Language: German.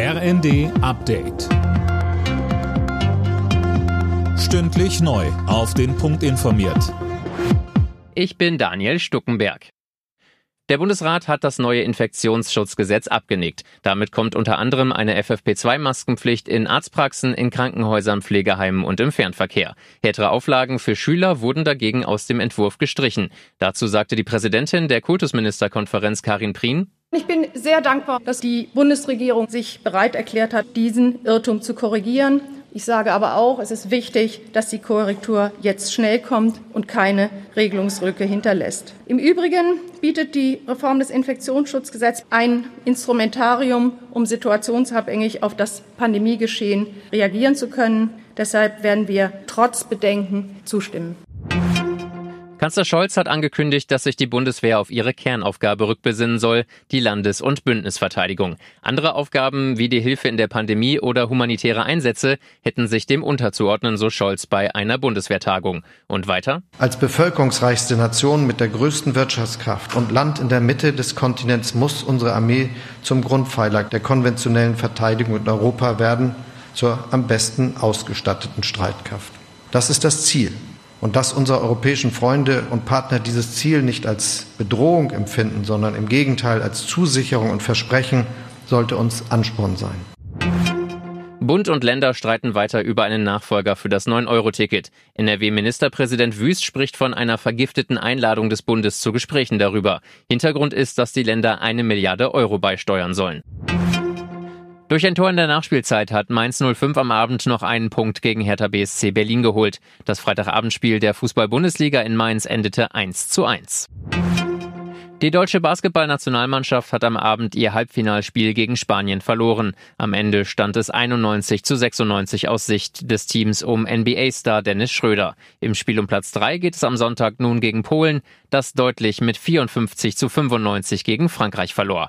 RND Update. Stündlich neu. Auf den Punkt informiert. Ich bin Daniel Stuckenberg. Der Bundesrat hat das neue Infektionsschutzgesetz abgenickt. Damit kommt unter anderem eine FFP2-Maskenpflicht in Arztpraxen, in Krankenhäusern, Pflegeheimen und im Fernverkehr. Härtere Auflagen für Schüler wurden dagegen aus dem Entwurf gestrichen. Dazu sagte die Präsidentin der Kultusministerkonferenz Karin Prien, ich bin sehr dankbar, dass die Bundesregierung sich bereit erklärt hat, diesen Irrtum zu korrigieren. Ich sage aber auch, es ist wichtig, dass die Korrektur jetzt schnell kommt und keine Regelungsrücke hinterlässt. Im Übrigen bietet die Reform des Infektionsschutzgesetzes ein Instrumentarium, um situationsabhängig auf das Pandemiegeschehen reagieren zu können. Deshalb werden wir trotz Bedenken zustimmen. Kanzler Scholz hat angekündigt, dass sich die Bundeswehr auf ihre Kernaufgabe rückbesinnen soll, die Landes- und Bündnisverteidigung. Andere Aufgaben wie die Hilfe in der Pandemie oder humanitäre Einsätze hätten sich dem unterzuordnen, so Scholz bei einer Bundeswehrtagung. Und weiter? Als bevölkerungsreichste Nation mit der größten Wirtschaftskraft und Land in der Mitte des Kontinents muss unsere Armee zum Grundpfeiler der konventionellen Verteidigung in Europa werden, zur am besten ausgestatteten Streitkraft. Das ist das Ziel und dass unsere europäischen Freunde und Partner dieses Ziel nicht als Bedrohung empfinden, sondern im Gegenteil als Zusicherung und Versprechen, sollte uns Ansporn sein. Bund und Länder streiten weiter über einen Nachfolger für das 9-Euro-Ticket. NRW-Ministerpräsident Wüst spricht von einer vergifteten Einladung des Bundes zu Gesprächen darüber. Hintergrund ist, dass die Länder eine Milliarde Euro beisteuern sollen. Durch ein Tor in der Nachspielzeit hat Mainz 05 am Abend noch einen Punkt gegen Hertha BSC Berlin geholt. Das Freitagabendspiel der Fußball-Bundesliga in Mainz endete 1 zu 1. Die deutsche Basketballnationalmannschaft hat am Abend ihr Halbfinalspiel gegen Spanien verloren. Am Ende stand es 91 zu 96 aus Sicht des Teams um NBA-Star Dennis Schröder. Im Spiel um Platz 3 geht es am Sonntag nun gegen Polen, das deutlich mit 54 zu 95 gegen Frankreich verlor.